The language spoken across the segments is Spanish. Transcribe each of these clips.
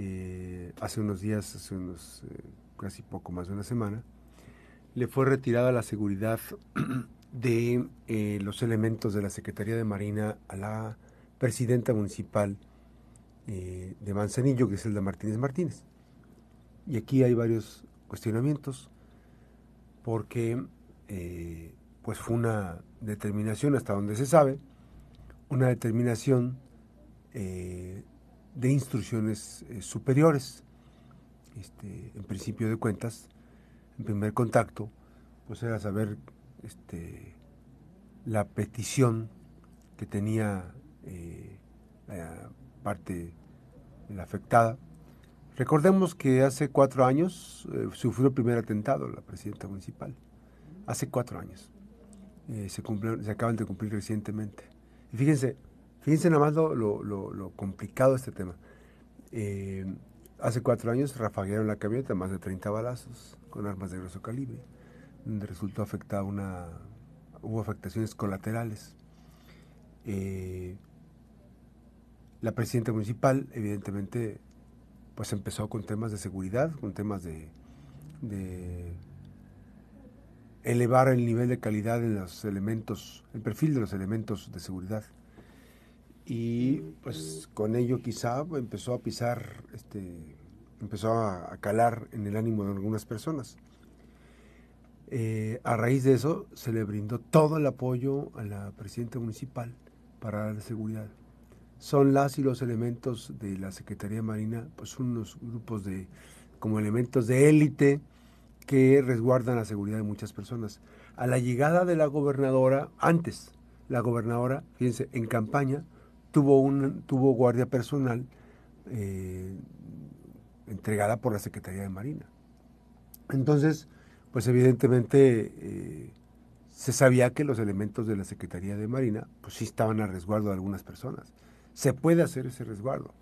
eh, hace unos días, hace unos eh, casi poco más de una semana, le fue retirada la seguridad de eh, los elementos de la Secretaría de Marina a la presidenta municipal de Manzanillo, Griselda Martínez Martínez. Y aquí hay varios cuestionamientos, porque pues fue una determinación hasta donde se sabe, una determinación de instrucciones superiores. Este, en principio de cuentas, en primer contacto, pues era saber este, la petición que tenía eh, la parte la afectada. Recordemos que hace cuatro años eh, sufrió el primer atentado la presidenta municipal. Hace cuatro años. Eh, se, se acaban de cumplir recientemente. Fíjense, fíjense nada más lo, lo, lo, complicado de este tema. Hace cuatro años rafaguearon la camioneta, más de 30 balazos con armas de grueso calibre, donde resultó afectada una. hubo afectaciones colaterales. Eh, la presidenta municipal, evidentemente, pues empezó con temas de seguridad, con temas de, de elevar el nivel de calidad en los elementos, el perfil de los elementos de seguridad y pues con ello quizá empezó a pisar, este, empezó a, calar en el ánimo de algunas personas. Eh, a raíz de eso se le brindó todo el apoyo a la presidenta municipal para dar seguridad. Son las y los elementos de la Secretaría Marina, pues unos grupos de, como elementos de élite que resguardan la seguridad de muchas personas. A la llegada de la gobernadora, antes, la gobernadora, fíjense, en campaña, tuvo, un, tuvo guardia personal eh, entregada por la Secretaría de Marina. Entonces, pues evidentemente eh, se sabía que los elementos de la Secretaría de Marina, pues sí estaban a resguardo de algunas personas. Se puede hacer ese resguardo.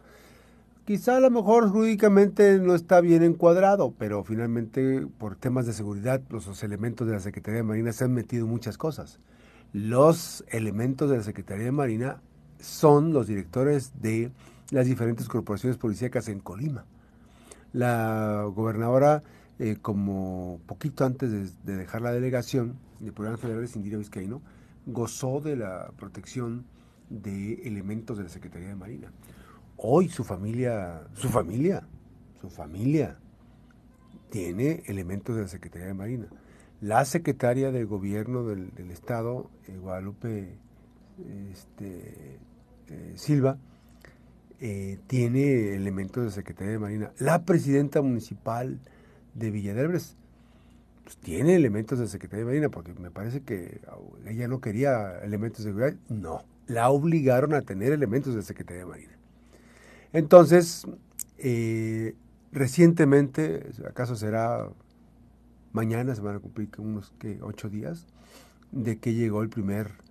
Quizá a lo mejor jurídicamente no está bien encuadrado, pero finalmente por temas de seguridad los, elementos de la Secretaría de Marina se han metido muchas cosas. Los elementos de la Secretaría de Marina son los directores de las diferentes corporaciones policíacas en Colima. La gobernadora, eh, como poquito antes de, dejar la delegación de programas federales, Indira Vizcaíno, gozó de la protección de elementos de la Secretaría de Marina. Hoy su familia, su familia, su familia tiene elementos de la Secretaría de Marina. La secretaria del gobierno del, Estado, eh, Guadalupe este, eh, Silva, eh, tiene elementos de Secretaría de Marina. La presidenta municipal de Villa pues, tiene elementos de Secretaría de Marina, porque me parece que ella no quería elementos de seguridad. No, la obligaron a tener elementos de Secretaría de Marina. Entonces, eh, recientemente, acaso será mañana, se van a cumplir unos que ocho días, de que llegó el primer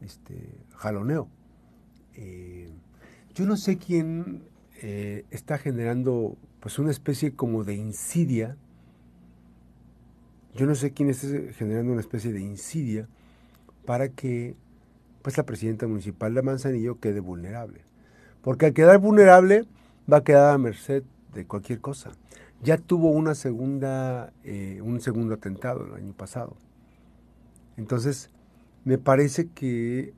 este, jaloneo. Eh, yo no sé quién eh, está generando pues una especie como de insidia. Yo no sé quién está generando una especie de insidia para que pues la presidenta municipal de Manzanillo quede vulnerable. Porque al quedar vulnerable va a quedar a merced de cualquier cosa. Ya tuvo una segunda, eh, un segundo atentado el año pasado. Entonces, me parece que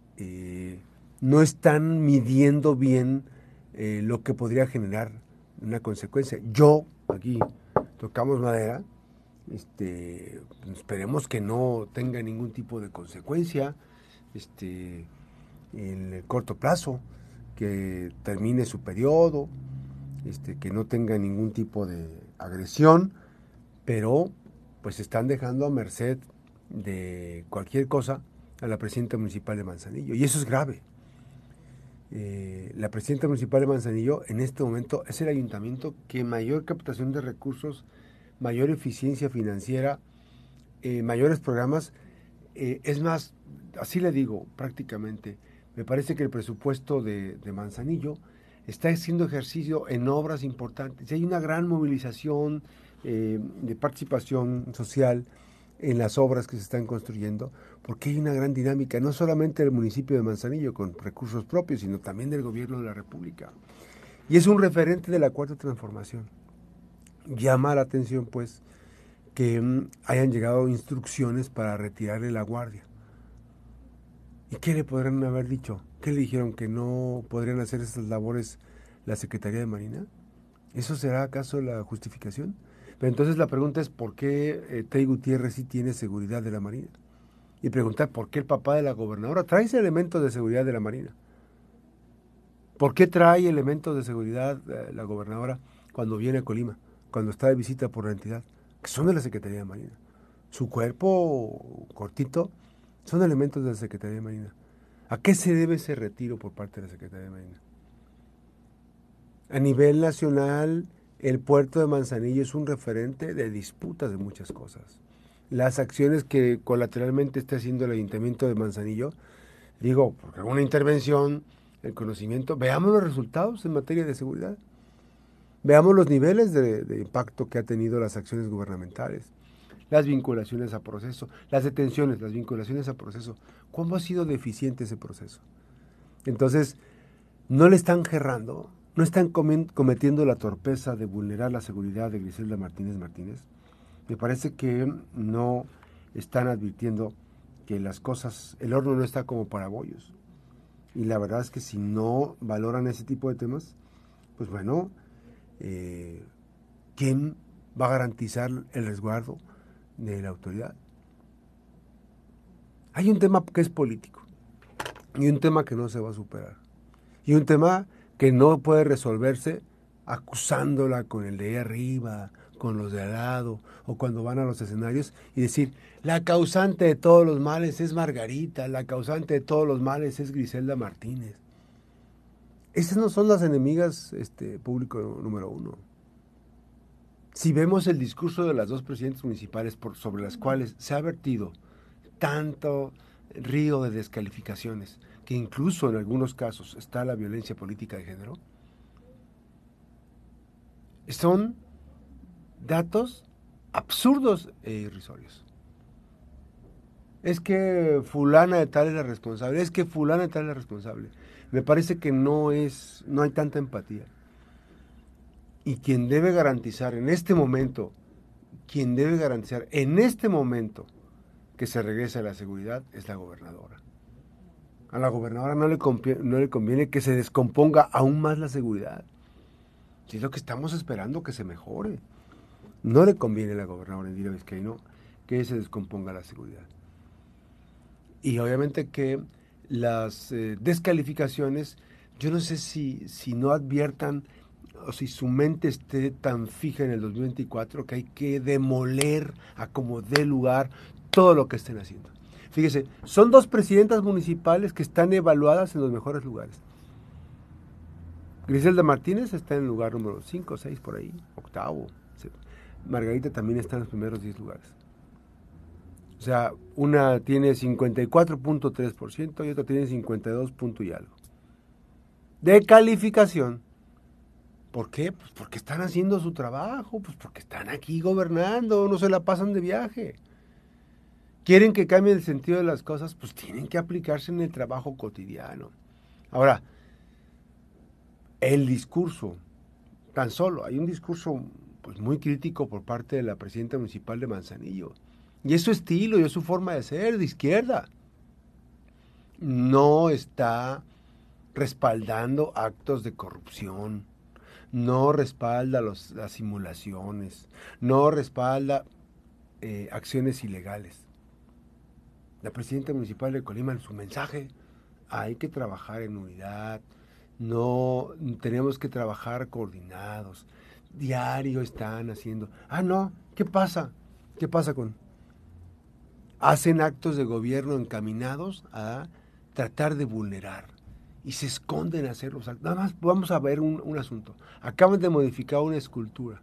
no están midiendo bien eh, lo que podría generar una consecuencia. Yo, aquí tocamos madera, este, esperemos que no tenga ningún tipo de consecuencia este, en el corto plazo, que termine su periodo, este, que no tenga ningún tipo de agresión, pero pues están dejando a merced de cualquier cosa a la presidenta municipal de Manzanillo. Y eso es grave. Eh, la presidenta municipal de Manzanillo en este momento es el ayuntamiento que mayor captación de recursos, mayor eficiencia financiera, eh, mayores programas. Eh, es más, así le digo prácticamente, me parece que el presupuesto de, de Manzanillo está haciendo ejercicio en obras importantes. Hay una gran movilización de participación social en las obras que se están construyendo, porque hay una gran dinámica, no solamente del municipio de Manzanillo con recursos propios, sino también del gobierno de la República. Y es un referente de la cuarta transformación. Llama la atención, pues, que mm, hayan llegado instrucciones para retirarle la guardia. ¿Y qué le podrían haber dicho? ¿Qué le dijeron? ¿Que no podrían hacer estas labores la Secretaría de Marina? ¿Eso será acaso la justificación? Pero entonces la pregunta es por qué eh, Gutiérrez sí tiene seguridad de la Marina. Y preguntar por qué el papá de la gobernadora trae ese elemento de seguridad de la Marina. ¿Por qué trae elementos de seguridad eh, la gobernadora cuando viene a Colima, cuando está de visita por la entidad? Que son de la Secretaría de Marina. Su cuerpo cortito son elementos de la Secretaría de Marina. ¿A qué se debe ese retiro por parte de la Secretaría de Marina? A nivel nacional, el puerto de Manzanillo es un referente de disputas de muchas cosas. Las acciones que colateralmente está haciendo el Ayuntamiento de Manzanillo, digo, porque una intervención, el conocimiento, veamos los resultados en materia de seguridad. Veamos los niveles de, impacto que ha tenido las acciones gubernamentales las vinculaciones a proceso, las detenciones, las vinculaciones a proceso. ¿Cómo ha sido deficiente ese proceso? Entonces, no le están gerrando, no están cometiendo la torpeza de vulnerar la seguridad de Griselda Martínez Martínez. Me parece que no están advirtiendo que las cosas, el horno no está como para bollos. Y la verdad es que si no valoran ese tipo de temas, pues bueno, eh, ¿quién va a garantizar el resguardo? de la autoridad. Hay un tema que es político y un tema que no se va a superar. Y un tema que no puede resolverse acusándola con el de arriba, con los de al lado, o cuando van a los escenarios y decir, la causante de todos los males es Margarita, la causante de todos los males es Griselda Martínez. Esas no son las enemigas este, público número uno si vemos el discurso de las dos presidentes municipales sobre las cuales se ha vertido tanto río de descalificaciones, que incluso en algunos casos está la violencia política de género, son datos absurdos e irrisorios. Es que fulana de tal es la responsable, es que fulana de tal es la responsable. Me parece que no es, no hay tanta empatía. Y quien debe garantizar en este momento, quien debe garantizar en este momento que se regrese a la seguridad es la gobernadora. A la gobernadora no le, conviene, no le conviene que se descomponga aún más la seguridad. Si es lo que estamos esperando que se mejore. No le conviene a la gobernadora Indira Vizcaíno que se descomponga la seguridad. Y obviamente que las eh, descalificaciones, yo no sé si, si no adviertan o si su mente esté tan fija en el 2024 que hay que demoler a como dé lugar todo lo que estén haciendo. Fíjese, son dos presidentas municipales que están evaluadas en los mejores lugares. Griselda Martínez está en el lugar número 5, 6 por ahí, octavo. Margarita también está en los primeros 10 lugares. O sea, una tiene 54.3% y otra tiene 52. y algo. De calificación ¿Por qué? Pues porque están haciendo su trabajo, pues porque están aquí gobernando, no se la pasan de viaje. Quieren que cambie el sentido de las cosas, pues tienen que aplicarse en el trabajo cotidiano. Ahora, el discurso, tan solo, hay un discurso pues, muy crítico por parte de la presidenta municipal de Manzanillo. Y es su estilo y es su forma de ser, de izquierda. No está respaldando actos de corrupción no respalda las simulaciones, no respalda eh, acciones ilegales. La presidenta municipal de Colima en su mensaje, hay que trabajar en unidad, no tenemos que trabajar coordinados. Diario están haciendo. Ah, no, ¿qué pasa? ¿Qué pasa con? Hacen actos de gobierno encaminados a tratar de vulnerar y se esconden a hacerlos. Nada más vamos a ver un, asunto. Acaban de modificar una escultura.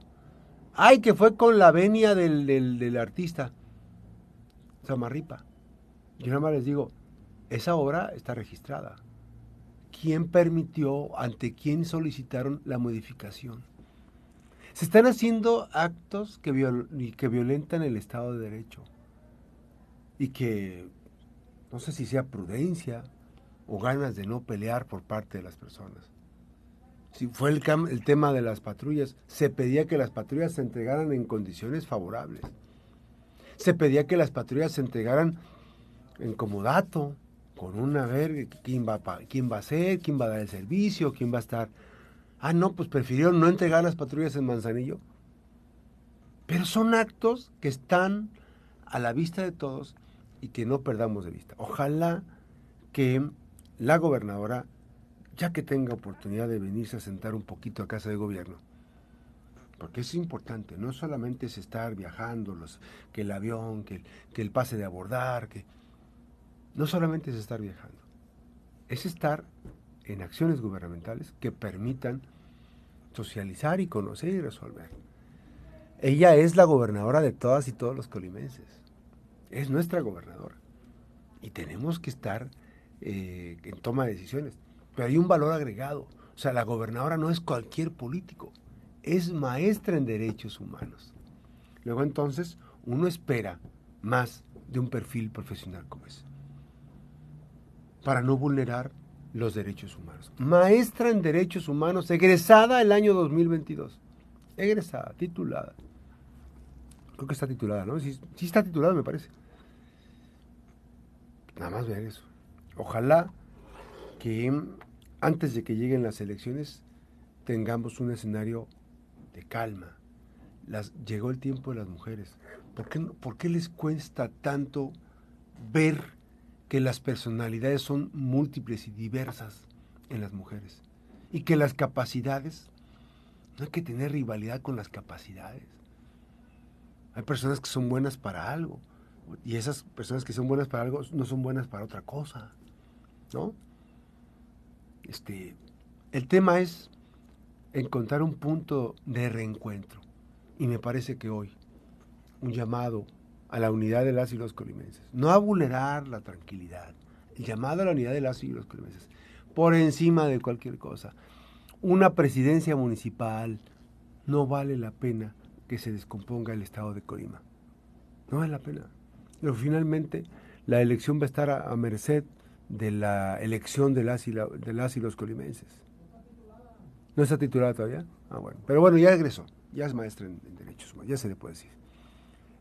Ay, que fue con la venia del, del, artista. Samarripa. Yo nada más les digo, esa obra está registrada. ¿Quién permitió, ante quién solicitaron la modificación? Se están haciendo actos que, que violentan el Estado de Derecho y que no sé si sea prudencia, o ganas de no pelear por parte de las personas. si fue el, el tema de las patrullas, se pedía que las patrullas se entregaran en condiciones favorables. Se pedía que las patrullas se entregaran en comodato, con una ver quién va, quién va a ser, quién va a dar el servicio, quién va a estar. Ah, no, pues prefirieron no entregar las patrullas en Manzanillo. Pero son actos que están a la vista de todos y que no perdamos de vista. Ojalá que la gobernadora, ya que tenga oportunidad de venirse a sentar un poquito a casa de gobierno, porque es importante, no solamente es estar viajando, los, que el avión, que, que el pase de abordar, que no solamente es estar viajando, es estar en acciones gubernamentales que permitan socializar y conocer y resolver. Ella es la gobernadora de todas y todos los colimenses. Es nuestra gobernadora. Y tenemos que estar eh, en toma de decisiones. Pero hay un valor agregado. O sea, la gobernadora no es cualquier político. Es maestra en derechos humanos. Luego entonces uno espera más de un perfil profesional como ese. Para no vulnerar los derechos humanos. Maestra en derechos humanos, egresada el año 2022. Egresada, titulada. Creo que está titulada, ¿no? Sí, está titulada, me parece. Nada más ver eso. Ojalá que antes de que lleguen las elecciones tengamos un escenario de calma. Llegó el tiempo de las mujeres. ¿Por qué, ¿Por qué les cuesta tanto ver que las personalidades son múltiples y diversas en las mujeres? Y que las capacidades, no hay que tener rivalidad con las capacidades. Hay personas que son buenas para algo y esas personas que son buenas para algo no son buenas para otra cosa, ¿no? Este, el tema es encontrar un punto de reencuentro y me parece que hoy un llamado a la unidad de las y los colimenses, no a vulnerar la tranquilidad, el llamado a la unidad de las y los colimenses, por encima de cualquier cosa. Una presidencia municipal no vale la pena que se descomponga el estado de Colima. No vale la pena. Pero finalmente la elección va a estar a, merced de la elección de las, y de las y los colimenses. ¿No está titulada todavía? Ah, bueno. Pero bueno, ya regresó. Ya es maestra en, derechos humanos, ya se le puede decir.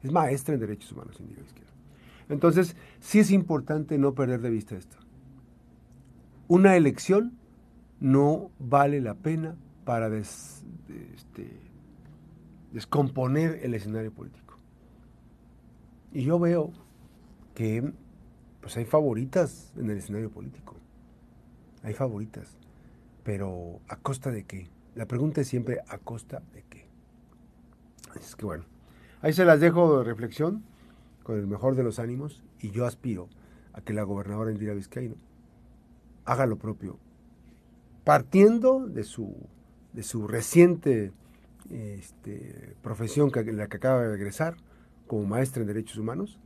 Es maestra en derechos humanos, en izquierda. Entonces, sí es importante no perder de vista esto. Una elección no vale la pena para este, descomponer el escenario político. Y yo veo que pues hay favoritas en el escenario político. Hay favoritas. Pero ¿a costa de qué? La pregunta es siempre ¿a costa de qué? Es que bueno, ahí se las dejo de reflexión con el mejor de los ánimos y yo aspiro a que la gobernadora Indira Vizcaíno haga lo propio, partiendo de su, de su reciente este, profesión que, la que acaba de egresar como maestra en derechos humanos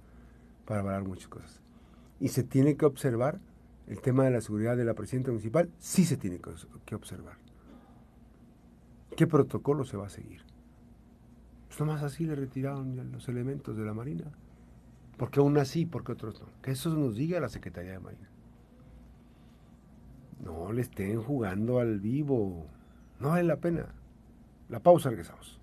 para valorar muchas cosas. Y se tiene que observar el tema de la seguridad de la presidenta municipal, sí se tiene que observar. ¿Qué protocolo se va a seguir? Pues nomás así le retiraron los elementos de la Marina. porque aún así? porque otros no? Que eso nos diga la Secretaría de Marina. No le estén jugando al vivo. No vale la pena. La pausa, regresamos.